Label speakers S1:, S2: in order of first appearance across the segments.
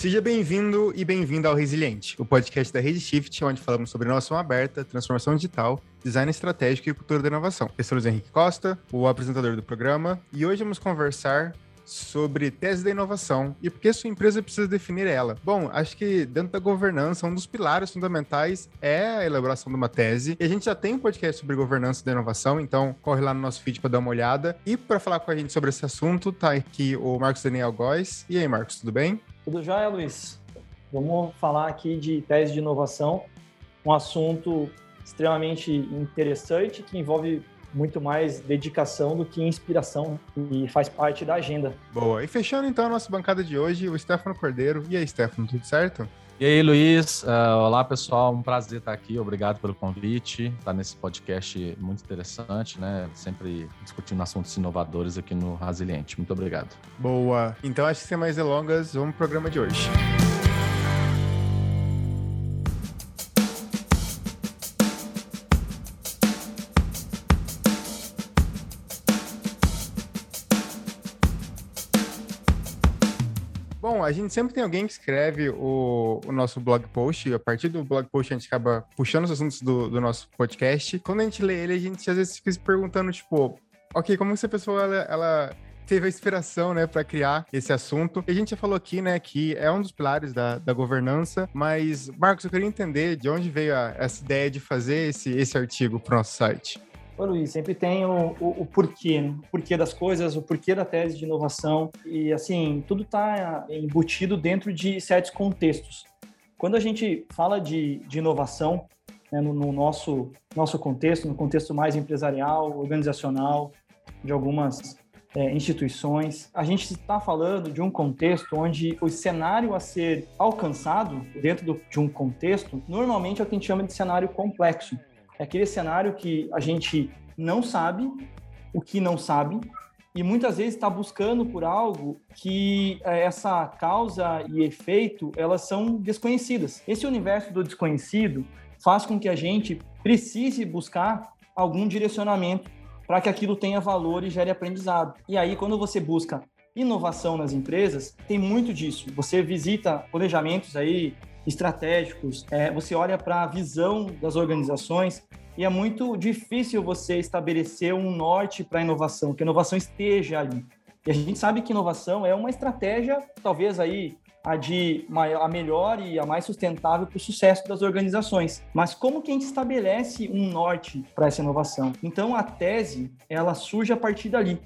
S1: Seja bem-vindo e bem-vinda ao Resiliente, o podcast da Rede Shift, onde falamos sobre inovação aberta, transformação digital, design estratégico e cultura da inovação. Eu sou Luiz Henrique Costa, o apresentador do programa, e hoje vamos conversar sobre tese da inovação e por que sua empresa precisa definir ela. Bom, acho que dentro da governança, um dos pilares fundamentais é a elaboração de uma tese. E a gente já tem um podcast sobre governança da inovação, então corre lá no nosso feed para dar uma olhada. E para falar com a gente sobre esse assunto, tá aqui o Marcos Daniel Góes. E aí, Marcos, tudo bem?
S2: Tudo jóia, Luiz? Vamos falar aqui de tese de inovação, um assunto extremamente interessante que envolve muito mais dedicação do que inspiração e faz parte da agenda.
S1: Boa. E fechando então a nossa bancada de hoje, o Stefano Cordeiro. E aí, Stefano, tudo certo?
S3: E aí, Luiz. Uh, olá, pessoal. Um prazer estar aqui. Obrigado pelo convite. Estar nesse podcast muito interessante, né? Sempre discutindo assuntos inovadores aqui no Resiliente. Muito obrigado.
S1: Boa. Então, acho que sem mais delongas, vamos pro programa de hoje. Bom, a gente sempre tem alguém que escreve o, o, nosso blog post. A partir do blog post, a gente acaba puxando os assuntos do, do nosso podcast. Quando a gente lê ele, a gente às vezes fica se perguntando, tipo, ok, como essa pessoa ela, ela teve a inspiração, né, para criar esse assunto. E a gente já falou aqui, né, que é um dos pilares da, da governança, mas, Marcos, eu queria entender de onde veio a, essa ideia de fazer esse, esse artigo para o nosso site.
S2: Ô Luiz, sempre tem o, o, o, porquê, né? o porquê das coisas, o porquê da tese de inovação e assim, tudo está embutido dentro de certos contextos. Quando a gente fala de, de inovação, né, no, no, nosso, nosso contexto, no contexto mais empresarial, organizacional, de algumas é, instituições, a gente está falando de um contexto onde o cenário a ser alcançado dentro do, de um contexto, normalmente é o que a gente chama de cenário complexo. É aquele cenário que a gente não sabe o que não sabe e muitas vezes está buscando por algo que é, essa causa e efeito elas são desconhecidas. Esse universo do desconhecido faz com que a gente precise buscar algum direcionamento para que aquilo tenha valor e gere aprendizado. E aí, quando você busca inovação nas empresas, tem muito disso. Você visita planejamentos aí estratégicos, é, você olha para a visão das organizações e é muito difícil você estabelecer um norte para a inovação, que a inovação esteja ali. E a gente sabe que inovação é uma estratégia, talvez aí a de a melhor e a mais sustentável para o sucesso das organizações. Mas como que a gente estabelece um norte para essa inovação? Então a tese ela surge a partir dali,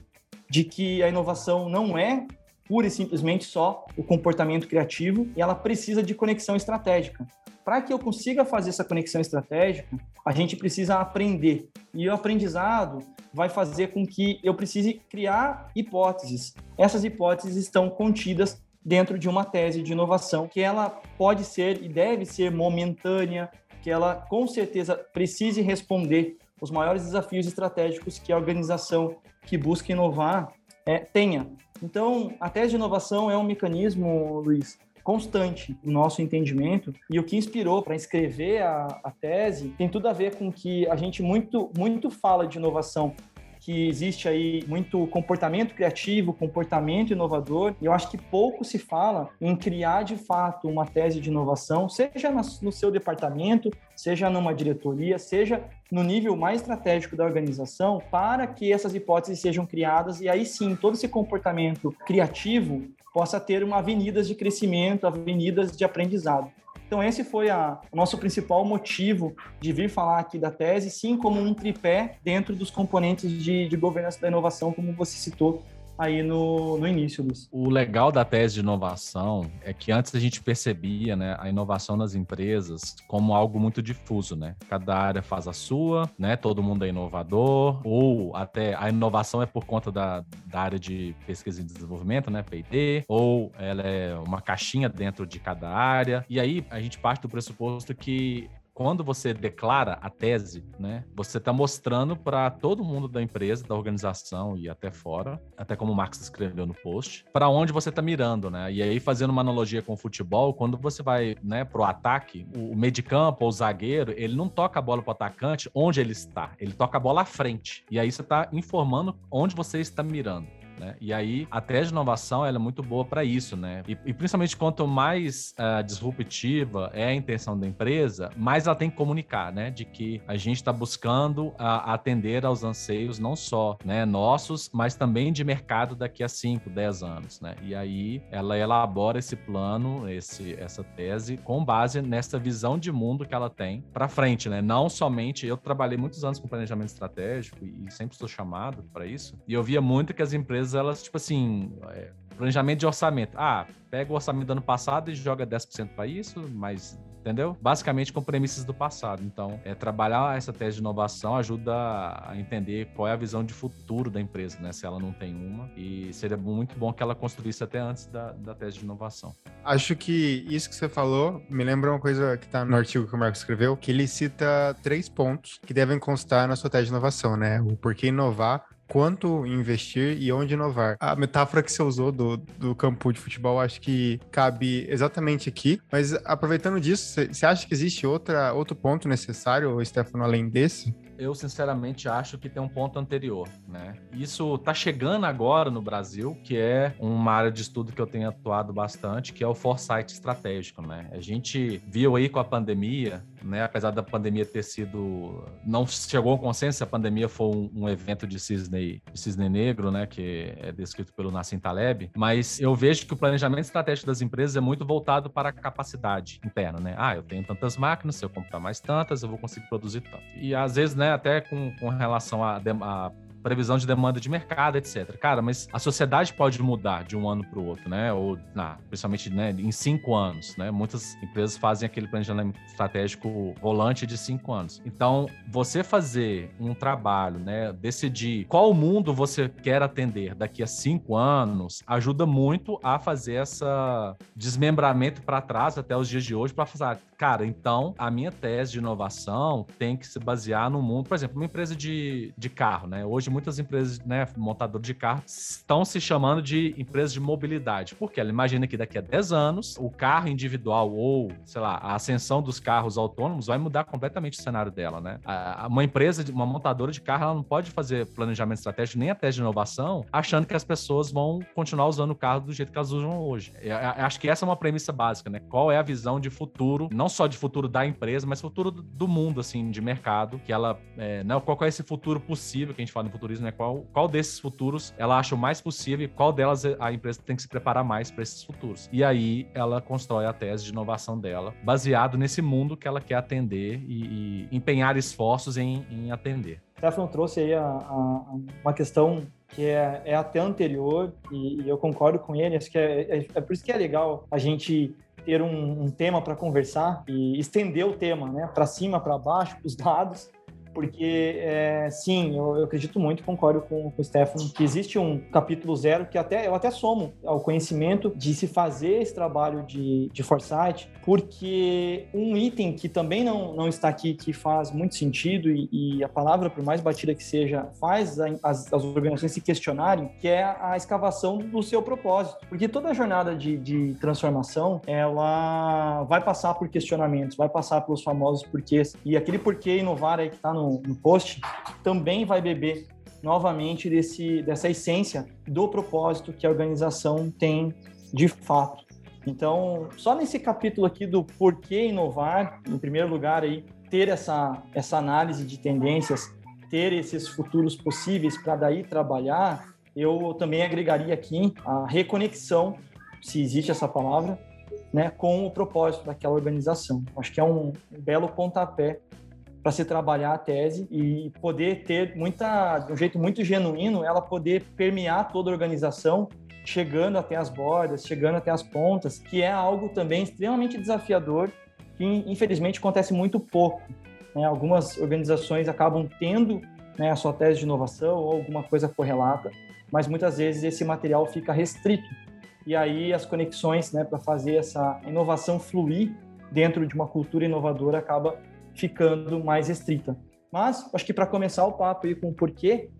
S2: de que a inovação não é pura e simplesmente só o comportamento criativo e ela precisa de conexão estratégica. Para que eu consiga fazer essa conexão estratégica, a gente precisa aprender. E o aprendizado vai fazer com que eu precise criar hipóteses. Essas hipóteses estão contidas dentro de uma tese de inovação, que ela pode ser e deve ser momentânea, que ela com certeza precise responder os maiores desafios estratégicos que a organização que busca inovar é, tenha. Então, a tese de inovação é um mecanismo, Luiz, constante no nosso entendimento. E o que inspirou para escrever a, a, tese tem tudo a ver com que a gente muito muito fala de inovação que existe aí muito comportamento criativo, comportamento inovador, e eu acho que pouco se fala em criar de fato uma tese de inovação, seja no seu departamento, seja numa diretoria, seja no nível mais estratégico da organização, para que essas hipóteses sejam criadas e aí sim todo esse comportamento criativo possa ter uma avenidas de crescimento, avenidas de aprendizado. Então, esse foi a, o nosso principal motivo de vir falar aqui da tese, sim, como um tripé dentro dos componentes de, de governança da inovação, como você citou aí no, no início, Luiz.
S3: O legal da tese de inovação é que antes a gente percebia né, a inovação nas empresas como algo muito difuso, né? Cada área faz a sua, né? Todo mundo é inovador, ou até a inovação é por conta da, da área de pesquisa e desenvolvimento, né? P&D, ou ela é uma caixinha dentro de cada área. E aí a gente parte do pressuposto que quando você declara a tese, né, você está mostrando para todo mundo da empresa, da organização e até fora, até como o Marx escreveu no post, para onde você está mirando, né? E aí fazendo uma analogia com o futebol, quando você vai, né, pro ataque, o meio de campo ou o zagueiro, ele não toca a bola pro atacante onde ele está, ele toca a bola à frente. E aí você está informando onde você está mirando. Né? E aí, a tese de inovação ela é muito boa para isso, né? E, e, principalmente quanto mais uh, disruptiva é a intenção da empresa, mais ela tem que comunicar, né? De que a gente está buscando uh, atender aos anseios não só né, nossos, mas também de mercado daqui a 5, 10 anos, né? E aí ela elabora esse plano, esse, essa tese, com base nessa visão de mundo que ela tem para frente, né? Não somente eu trabalhei muitos anos com planejamento estratégico e sempre sou chamado para isso. E eu via muito que as empresas elas tipo assim, é, planejamento de orçamento. Ah, pega o orçamento do ano passado e joga 10% para isso, mas entendeu? Basicamente com premissas do passado. Então, é, trabalhar essa tese de inovação ajuda a entender qual é a visão de futuro da empresa, né? Se ela não tem uma. E seria muito bom que ela construísse até antes da, da tese de inovação.
S1: Acho que isso que você falou me lembra uma coisa que está no artigo que o Marco escreveu, que ele cita três pontos que devem constar na sua tese de inovação, né? O porquê inovar, quanto investir e onde inovar. A metáfora que você usou do, do campo de futebol acho que cabe exatamente aqui, mas aproveitando disso, você acha que existe outra, outro ponto necessário, Stefano, além desse?
S3: eu sinceramente acho que tem um ponto anterior, né? Isso está chegando agora no Brasil, que é uma área de estudo que eu tenho atuado bastante, que é o foresight estratégico, né? A gente viu aí com a pandemia, né? Apesar da pandemia ter sido não chegou ao consenso, a pandemia foi um, um evento de cisne, de cisne negro, né? Que é descrito pelo Nassim Taleb, mas eu vejo que o planejamento estratégico das empresas é muito voltado para a capacidade interna, né? Ah, eu tenho tantas máquinas, se eu comprar mais tantas, eu vou conseguir produzir tanto. E às vezes, né? Até com, com relação a previsão de demanda de mercado, etc. Cara, mas a sociedade pode mudar de um ano para o outro, né? Ou, principalmente né, em cinco anos, né? Muitas empresas fazem aquele planejamento estratégico volante de cinco anos. Então, você fazer um trabalho, né? Decidir qual mundo você quer atender daqui a cinco anos, ajuda muito a fazer essa desmembramento para trás até os dias de hoje para fazer, cara, então a minha tese de inovação tem que se basear no mundo, por exemplo, uma empresa de, de carro, né? Hoje muitas empresas, né, montadoras de carro, estão se chamando de empresas de mobilidade. Porque ela imagina que daqui a 10 anos, o carro individual ou, sei lá, a ascensão dos carros autônomos vai mudar completamente o cenário dela, né? Uma empresa, uma montadora de carro, ela não pode fazer planejamento estratégico nem até de inovação, achando que as pessoas vão continuar usando o carro do jeito que elas usam hoje. Eu acho que essa é uma premissa básica, né? Qual é a visão de futuro, não só de futuro da empresa, mas futuro do mundo, assim, de mercado, que ela, é, né? qual é esse futuro possível que a gente fala no futurismo, né? Qual, qual desses futuros ela acha o mais possível e qual delas a empresa tem que se preparar mais para esses futuros. E aí ela constrói a tese de inovação dela, baseado nesse mundo que ela quer atender e, e empenhar esforços em, em atender.
S2: Stefan trouxe aí a, a, uma questão que é, é até anterior e, e, eu concordo com ele. Acho que é, é, é, por isso que é legal a gente ter um, um tema para conversar e estender o tema, né, para cima, para baixo, os dados porque é, sim, eu, eu, acredito muito, concordo com, com o Stefano, que existe um capítulo zero que até eu até somo ao conhecimento de se fazer esse trabalho de, de foresight, porque um item que também não, não está aqui, que faz muito sentido, e, e a palavra, por mais batida que seja, faz as, as organizações se questionarem, que é a escavação do seu propósito. Porque toda a jornada de, de transformação, ela vai passar por questionamentos, vai passar pelos famosos porquês, e aquele porquê inovar aí que está no no, no post, também vai beber novamente desse, dessa essência do propósito que a organização tem de fato. Então, só nesse capítulo aqui do porquê inovar, em primeiro lugar aí, ter essa, essa análise de tendências, ter esses futuros possíveis para daí trabalhar, eu também agregaria aqui a reconexão, se existe essa palavra, né, com o propósito daquela organização. Acho que é um belo pontapé para se trabalhar a tese e poder ter muita, de um jeito muito genuíno, ela poder permear toda a organização, chegando até as bordas, chegando até as pontas, que é algo também extremamente desafiador, que infelizmente acontece muito pouco. Né? Algumas organizações acabam tendo né, a sua tese de inovação ou alguma coisa correlata, mas muitas vezes esse material fica restrito. E aí as conexões né, para fazer essa inovação fluir dentro de uma cultura inovadora acaba ficando mais restrita. Mas acho que para começar o papo aí com o porquê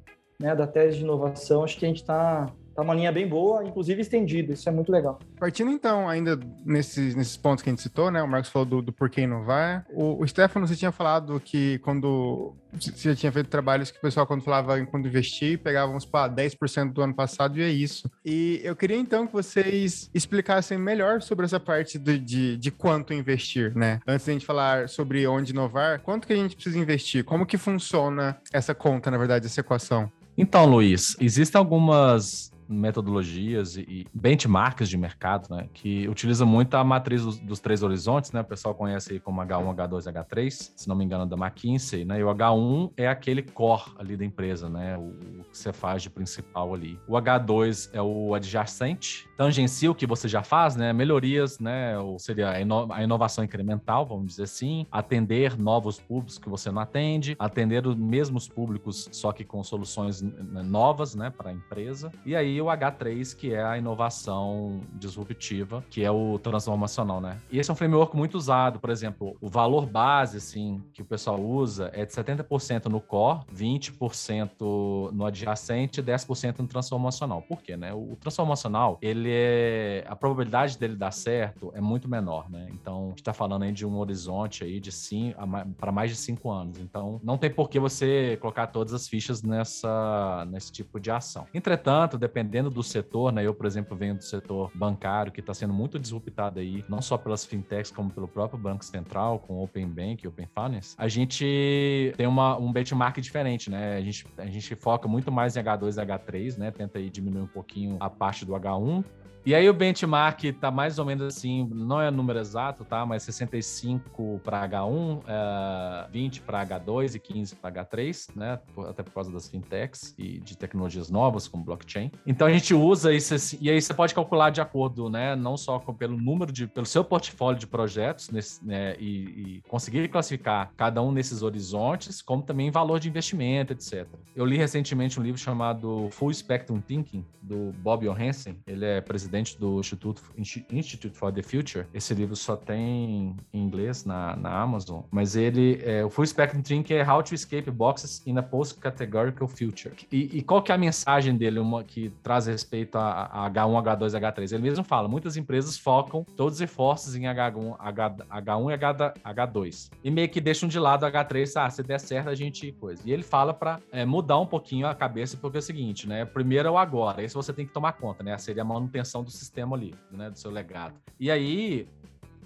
S2: né, da tese de inovação, acho que a gente está tá uma linha bem boa, inclusive estendida, isso é muito legal.
S1: Partindo então, ainda nesses, nesses pontos que a gente citou, né? O Marcos falou do, do porquê inovar. O, o Stefano, você tinha falado que quando você já tinha feito trabalhos que o pessoal, quando falava em quando investir, pegava, vamos para 10% do ano passado e é isso. E eu queria então que vocês explicassem melhor sobre essa parte de, de, de quanto investir, né? Antes de a gente falar sobre onde inovar, quanto que a gente precisa investir? Como que funciona essa conta, na verdade, essa equação?
S3: Então, Luiz, existem algumas metodologias e benchmarks de mercado, né, que utiliza muito a matriz dos, dos, três horizontes, né, o pessoal conhece aí como H1, H2, H3, se não me engano da McKinsey, né, e o H1 é aquele core ali da empresa, né, o, o que você faz de principal ali. O H2 é o adjacente, tangencia o que você já faz, né, melhorias, né, ou seria a, ino a inovação incremental, vamos dizer assim, atender novos públicos que você não atende, atender os mesmos públicos, só que com soluções novas, né, para a empresa, e aí o H3, que é a inovação disruptiva, que é o transformacional, né? E esse é um framework muito usado, por exemplo, o valor base, assim, que o pessoal usa é de 70% no core, 20% no adjacente e 10% no transformacional. Por quê, né? O transformacional, ele é... a probabilidade dele dar certo é muito menor, né? Então, a gente tá falando aí de um horizonte aí de cinco, para mais de cinco anos. Então, não tem por que você colocar todas as fichas nessa, nesse tipo de ação. Entretanto, dependendo dependendo do setor, né? Eu, por exemplo, venho do setor bancário, que está sendo muito disruptado aí, não só pelas fintechs, como pelo próprio Banco Central, com Open Bank Open Finance. A gente tem uma, um benchmark diferente, né? A gente, a gente foca muito mais em H2 e H3, né? Tenta aí diminuir um pouquinho a parte do H1 e aí o benchmark tá mais ou menos assim, não é o número exato, tá? Mas 65 para H1, é, 20 para H2 e 15 para H3, né? Até por causa das fintechs e de tecnologias novas como blockchain. Então a gente usa isso assim, e aí você pode calcular de acordo, né? Não só com, pelo número de, pelo seu portfólio de projetos, nesse, né? E, e conseguir classificar cada um nesses horizontes, como também valor de investimento, etc. Eu li recentemente um livro chamado Full Spectrum Thinking do Bob Johansen. Ele é presidente presidente do Instituto, Institute for the Future. Esse livro só tem em inglês na, na Amazon, mas ele, é, o Full Spectrum Thinking é How to Escape Boxes in a Post-Categorical Future. E, e, qual que é a mensagem dele, uma que traz respeito a, a H1, H2, H3? Ele mesmo fala, muitas empresas focam todos os esforços em H1, H, H1 e H, H2. E meio que deixam de lado H3, ah, se der certo a gente coisa. E ele fala para é, mudar um pouquinho a cabeça, porque é o seguinte, né? Primeiro é o agora, esse você tem que tomar conta, né? Seria a manutenção do sistema ali, né, do seu legado. E aí,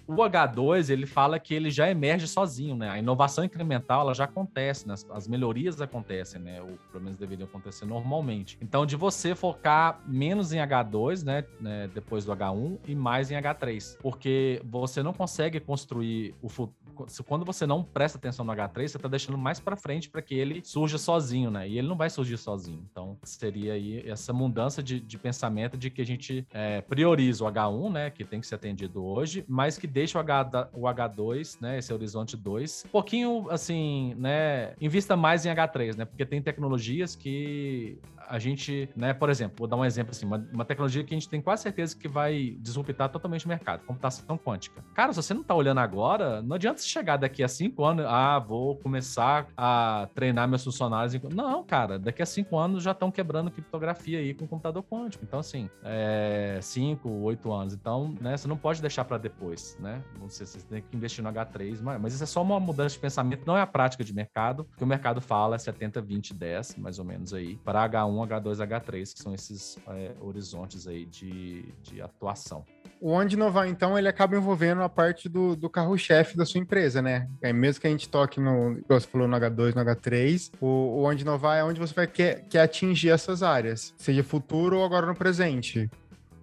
S3: o H2 ele fala que ele já emerge sozinho, né? A inovação incremental ela já acontece, né? as melhorias acontecem, né? Ou pelo menos deveriam acontecer normalmente. Então, de você focar menos em H2, né? né? Depois do H1 e mais em H3, porque você não consegue construir o futuro quando você não presta atenção no H3, você está deixando mais para frente para que ele surja sozinho, né? E ele não vai surgir sozinho. Então, seria aí essa mudança de, de pensamento de que a gente é, prioriza o H1, né? Que tem que ser atendido hoje, mas que deixa o, H, o H2, né? Esse horizonte 2, um pouquinho assim, né? Invista mais em H3, né? Porque tem tecnologias que a gente, né, por exemplo, vou dar um exemplo assim, uma, uma, tecnologia que a gente tem quase certeza que vai disruptar totalmente o mercado, computação quântica. Cara, se você não tá olhando agora, não adianta você chegar daqui a cinco anos, ah, vou começar a treinar meus funcionários. Em... Não, cara, daqui a cinco anos já estão quebrando criptografia aí com computador quântico. Então, assim, é, cinco, oito anos. Então, né, você não pode deixar para depois, né? Você, você tem que investir no H3, mas, isso é só uma mudança de pensamento, não é a prática de mercado, que o mercado fala é 70, 20, 10, mais ou menos aí, para H1 H2, H3, que são esses é, horizontes aí de, de atuação.
S1: O Onde Inovar, então, ele acaba envolvendo a parte do, do carro-chefe da sua empresa, né? É, mesmo que a gente toque no, você falou, no H2, no H3, o, o Onde Inovar é onde você vai quer, quer atingir essas áreas, seja futuro ou agora no presente.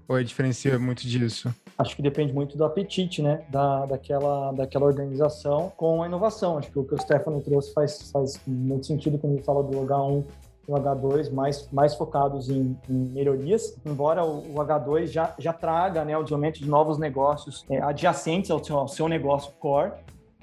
S1: Ou diferencia muito disso?
S2: Acho que depende muito do apetite, né, da, daquela, daquela organização com a inovação. Acho que o que o Stefano trouxe faz, faz muito sentido quando ele fala do H1 o H2 mais, mais focados em, em melhorias, embora o, o, H2 já, já traga né, o desenvolvimento de novos negócios é, adjacentes ao seu, ao seu negócio core,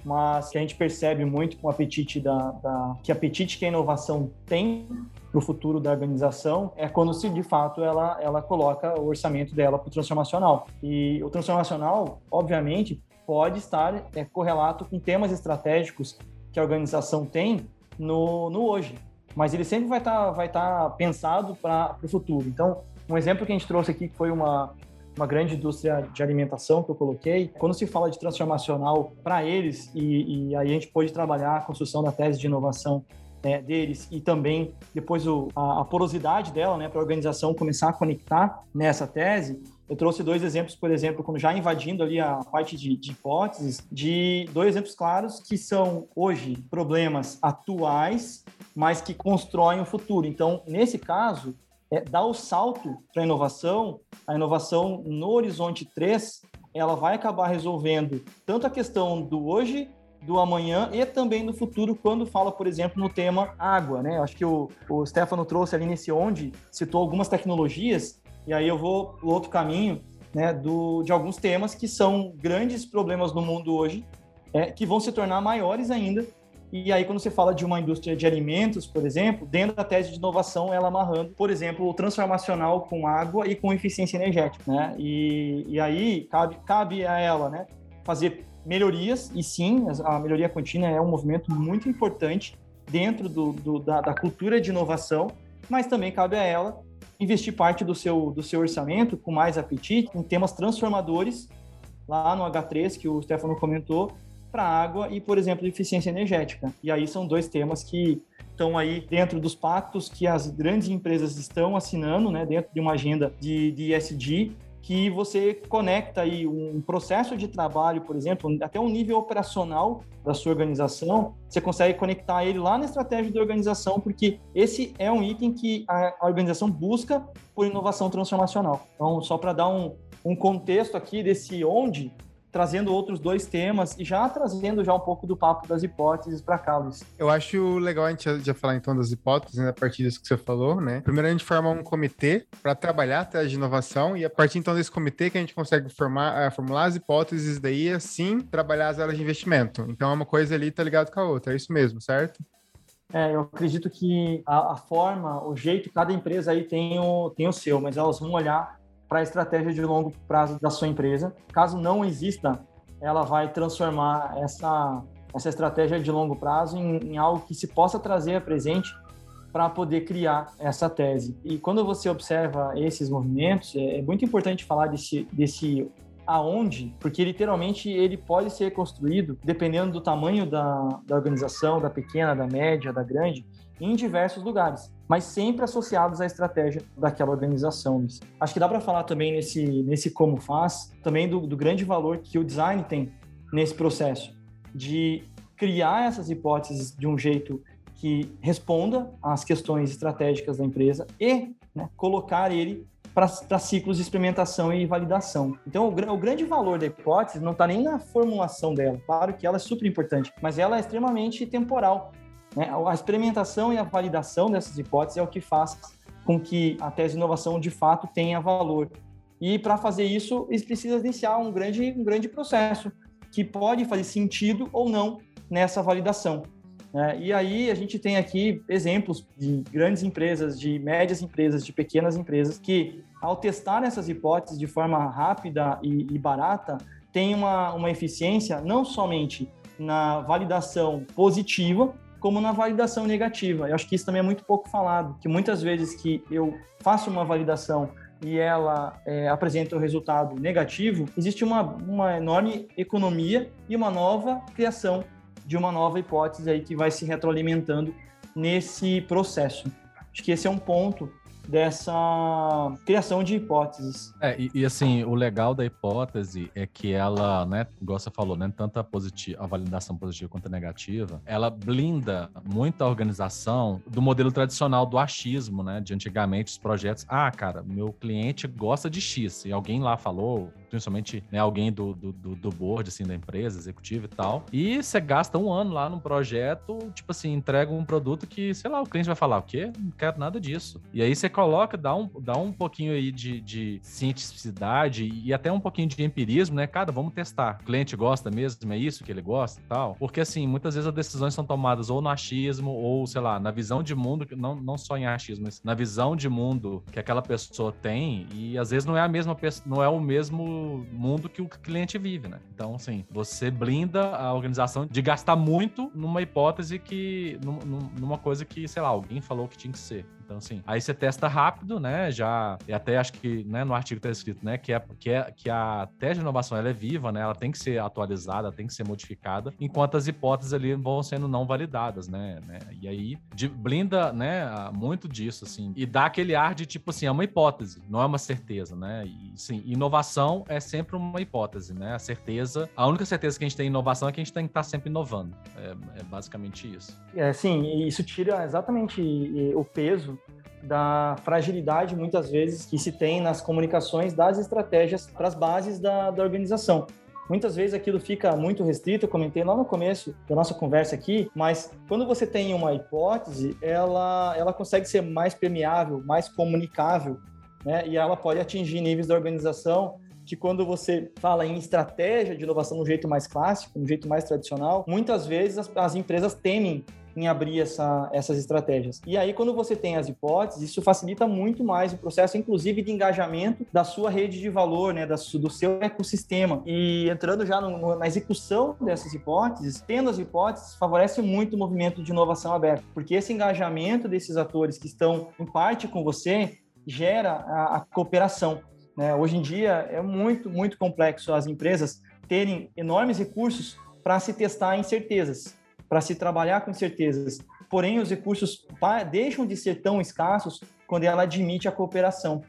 S2: mas que a gente percebe muito com o apetite da, da que apetite que a inovação tem para o futuro da organização é quando se de fato ela ela coloca o orçamento dela para o transformacional e o transformacional obviamente pode estar é, correlato com temas estratégicos que a organização tem no, no hoje mas ele sempre vai estar tá, vai tá pensado para o futuro. Então, Um exemplo que a gente trouxe aqui que foi uma, uma grande indústria de alimentação que eu coloquei. Quando se fala de transformacional para eles, e, e, aí a gente pode trabalhar a construção da tese de inovação é, deles e também depois o, a, a, porosidade dela, né, para a organização começar a conectar nessa tese. Eu trouxe dois exemplos, por exemplo, como já invadindo ali a parte de, de hipóteses, de dois exemplos claros que são hoje problemas atuais, mas que constroem o futuro. Então, nesse caso, é, o salto para a inovação, a inovação no horizonte 3, ela vai acabar resolvendo tanto a questão do hoje do amanhã e também do futuro, quando fala, por exemplo, no tema água, né? Acho que o, o Stefano trouxe ali nesse onde, citou algumas tecnologias, e aí eu vou no outro caminho, né, do, de alguns temas que são grandes problemas no mundo hoje, é, que vão se tornar maiores ainda. E aí, quando você fala de uma indústria de alimentos, por exemplo, dentro da tese de inovação, ela amarrando, por exemplo, o transformacional com água e com eficiência energética, né? E, e aí, cabe, cabe a ela, né, fazer melhorias, e sim, a melhoria contínua é um movimento muito importante dentro do, do da, da, cultura de inovação, mas também cabe a ela investir parte do seu, do seu orçamento com mais apetite em temas transformadores, lá no H3, que o Stefano comentou, para água e, por exemplo, eficiência energética. E aí são dois temas que estão aí dentro dos pactos que as grandes empresas estão assinando, né, dentro de uma agenda de, de ESG, que você conecta aí um processo de trabalho, por exemplo, até um nível operacional da sua organização, você consegue conectar ele lá na estratégia da organização, porque esse é um item que a organização busca por inovação transformacional. Então, só para dar um, um contexto aqui desse onde, trazendo outros dois temas e já trazendo já um pouco do papo das hipóteses para cá, Luiz.
S1: Eu acho legal a gente já falar então das hipóteses, né, a partir disso que você falou, né? Primeiro a gente forma um comitê para trabalhar a tese de inovação e a partir então desse comitê que a gente consegue formar, uh, formular as hipóteses daí assim trabalhar as áreas de investimento. Então é uma coisa ali tá ligado com a outra, é isso mesmo, certo?
S2: É, eu acredito que a, a, forma, o jeito, cada empresa aí tem o, tem o seu, mas elas vão olhar para a estratégia de longo prazo da sua empresa. Caso não exista, ela vai transformar essa, essa estratégia de longo prazo em, em algo que se possa trazer a presente para poder criar essa tese. E quando você observa esses movimentos, é, é muito importante falar desse, desse aonde, porque literalmente ele pode ser construído dependendo do tamanho da, da organização, da pequena, da média, da grande, em diversos lugares, mas sempre associados à estratégia daquela organização. Acho que dá para falar também nesse, nesse como faz, também do, do grande valor que o design tem nesse processo de criar essas hipóteses de um jeito que responda às questões estratégicas da empresa e né, colocar ele para ciclos de experimentação e validação. Então, o, o grande valor da hipótese não está nem na formulação dela, claro que ela é super importante, mas ela é extremamente temporal. Né? A experimentação e a validação dessas hipóteses é o que faz com que a tese de inovação de fato tenha valor. E para fazer isso, eles precisam iniciar um grande, um grande processo que pode fazer sentido ou não nessa validação. Né? E aí a gente tem aqui exemplos de grandes empresas, de médias empresas, de pequenas empresas que, ao testar essas hipóteses de forma rápida e, e barata, tem uma, uma eficiência não somente na validação positiva, como na validação negativa. Eu acho que isso também é muito pouco falado, que muitas vezes que eu faço uma validação e ela é, apresenta o um resultado negativo, existe uma, uma enorme economia e uma nova criação de uma nova hipótese aí que vai se retroalimentando nesse processo. Acho que esse é um ponto dessa criação de hipóteses.
S3: É, e, e, assim, o legal da hipótese é que ela, né, igual você falou, né, tanto a, positiva, a validação positiva quanto a negativa, ela blinda muito a organização do modelo tradicional do achismo, né, de antigamente os projetos, ah, cara, meu cliente gosta de X, e alguém lá falou, principalmente né, alguém do, do, do board, assim, da empresa, executivo e tal, e você gasta um ano lá num projeto, tipo assim, entrega um produto que, sei lá, o cliente vai falar, o quê? Não quero nada disso. E aí você coloca, dá um, dá um pouquinho aí de, de cientificidade e até um pouquinho de empirismo, né? Cara, vamos testar. O cliente gosta mesmo, é isso que ele gosta e tal. Porque, assim, muitas vezes as decisões são tomadas ou no achismo ou, sei lá, na visão de mundo, não, não só em achismo, mas na visão de mundo que aquela pessoa tem e às vezes não é a mesma não é o mesmo mundo que o cliente vive, né? Então, assim, você blinda a organização de gastar muito numa hipótese que, numa coisa que, sei lá, alguém falou que tinha que ser. Então, assim, aí você testa rápido, né? Já, e até acho que né, no artigo está escrito, né? Que, é, que, é, que a tese de inovação ela é viva, né? Ela tem que ser atualizada, tem que ser modificada, enquanto as hipóteses ali vão sendo não validadas, né? né? E aí de, blinda, né? Muito disso, assim, e dá aquele ar de tipo assim, é uma hipótese, não é uma certeza, né? E sim, inovação é sempre uma hipótese, né? A certeza, a única certeza que a gente tem em inovação é que a gente tem que estar tá sempre inovando. É, é basicamente isso.
S2: É, sim, isso tira exatamente o peso da fragilidade, muitas vezes, que se tem nas comunicações das estratégias para as bases da, da organização. Muitas vezes aquilo fica muito restrito, eu comentei lá no começo da nossa conversa aqui, mas quando você tem uma hipótese, ela, ela consegue ser mais permeável, mais comunicável, né? e ela pode atingir níveis da organização que quando você fala em estratégia de inovação no jeito mais clássico, no jeito mais tradicional, muitas vezes as, as empresas temem em abrir essa, essas estratégias. E aí, quando você tem as hipóteses, isso facilita muito mais o processo, inclusive de engajamento da sua rede de valor, né, da, do seu ecossistema. E entrando já no, na execução dessas hipóteses, tendo as hipóteses, favorece muito o movimento de inovação aberta, porque esse engajamento desses atores que estão em parte com você gera a, a cooperação. Né? Hoje em dia é muito, muito complexo as empresas terem enormes recursos para se testar incertezas para se trabalhar com incertezas. Porém, os recursos deixam de ser tão escassos quando ela admite a cooperação.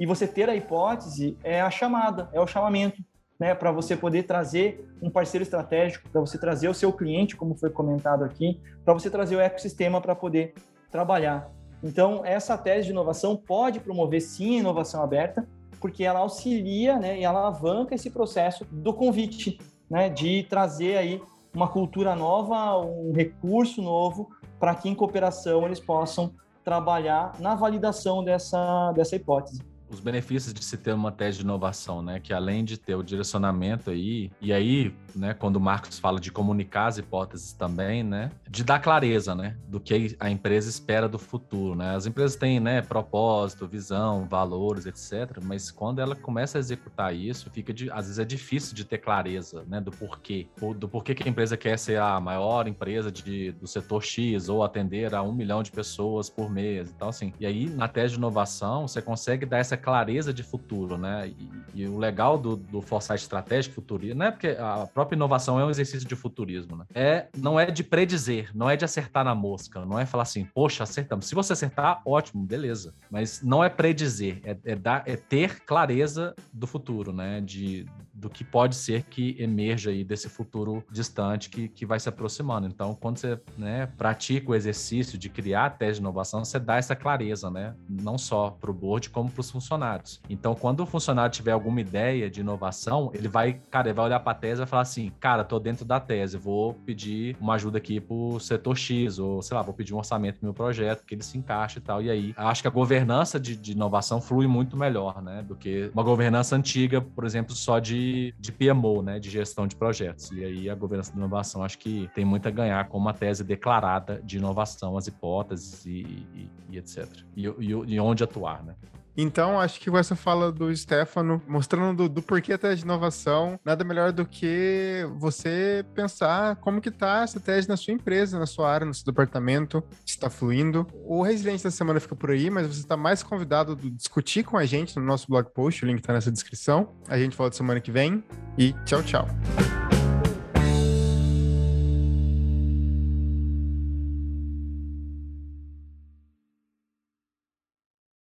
S2: E você ter a hipótese é a chamada, é o chamamento, né, para você poder trazer um parceiro estratégico, para você trazer o seu cliente, como foi comentado aqui, para você trazer o ecossistema para poder trabalhar. Então, essa tese de inovação pode promover sim a inovação aberta, porque ela auxilia né, e ela alavanca esse processo do convite, né, de trazer aí uma cultura nova, um recurso novo, para que em cooperação eles possam trabalhar na validação dessa, dessa hipótese
S3: os benefícios de se ter uma tese de inovação, né? Que além de ter o direcionamento aí, e aí, né, quando o Marcos fala de comunicar as hipóteses também, né? De dar clareza, né? Do que a empresa espera do futuro, né? As empresas têm, né, propósito, visão, valores, etc. Mas quando ela começa a executar isso, fica de, às vezes é difícil de ter clareza, né? Do porquê. Do porquê que a empresa quer ser a maior empresa de, do setor X ou atender a um milhão de pessoas por mês. Então, assim, e aí na tese de inovação, você consegue dar essa essa clareza de futuro, né? E, e o legal do, do foresight estratégico futurista, não é porque a própria inovação é um exercício de futurismo, né? É, não é de predizer, não é de acertar na mosca, não é falar assim, poxa, acertamos. Se você acertar, ótimo, beleza. Mas não é predizer, é, é, dar, é ter clareza do futuro, né? De, do que pode ser que emerja aí desse futuro distante que, que vai se aproximando. Então, quando você né, pratica o exercício de criar tese de inovação, você dá essa clareza, né? Não só para o board, como para os funcionários. Então, quando o funcionário tiver alguma ideia de inovação, ele vai, cara, ele vai olhar para a tese e vai falar assim, cara, tô dentro da tese, vou pedir uma ajuda aqui pro setor X, ou sei lá, vou pedir um orçamento pro meu projeto, que ele se encaixe e tal. E aí, acho que a governança de, de inovação flui muito melhor, né? Do que uma governança antiga, por exemplo, só de de, PMO, né, de gestão de projetos. E aí a governança de inovação acho que tem muito a ganhar com uma tese declarada de inovação, as hipóteses e, e, e etc. E, e, onde atuar, né?
S1: Então, acho que com essa fala do Stefano, mostrando do, do porquê até de inovação, nada melhor do que você pensar como que tá essa tese na sua empresa, na sua área, no seu departamento, se está fluindo. O Resiliente da semana fica por aí, mas você está mais convidado a discutir com a gente no nosso blog post, o link está nessa descrição. A gente volta semana que vem e tchau, tchau.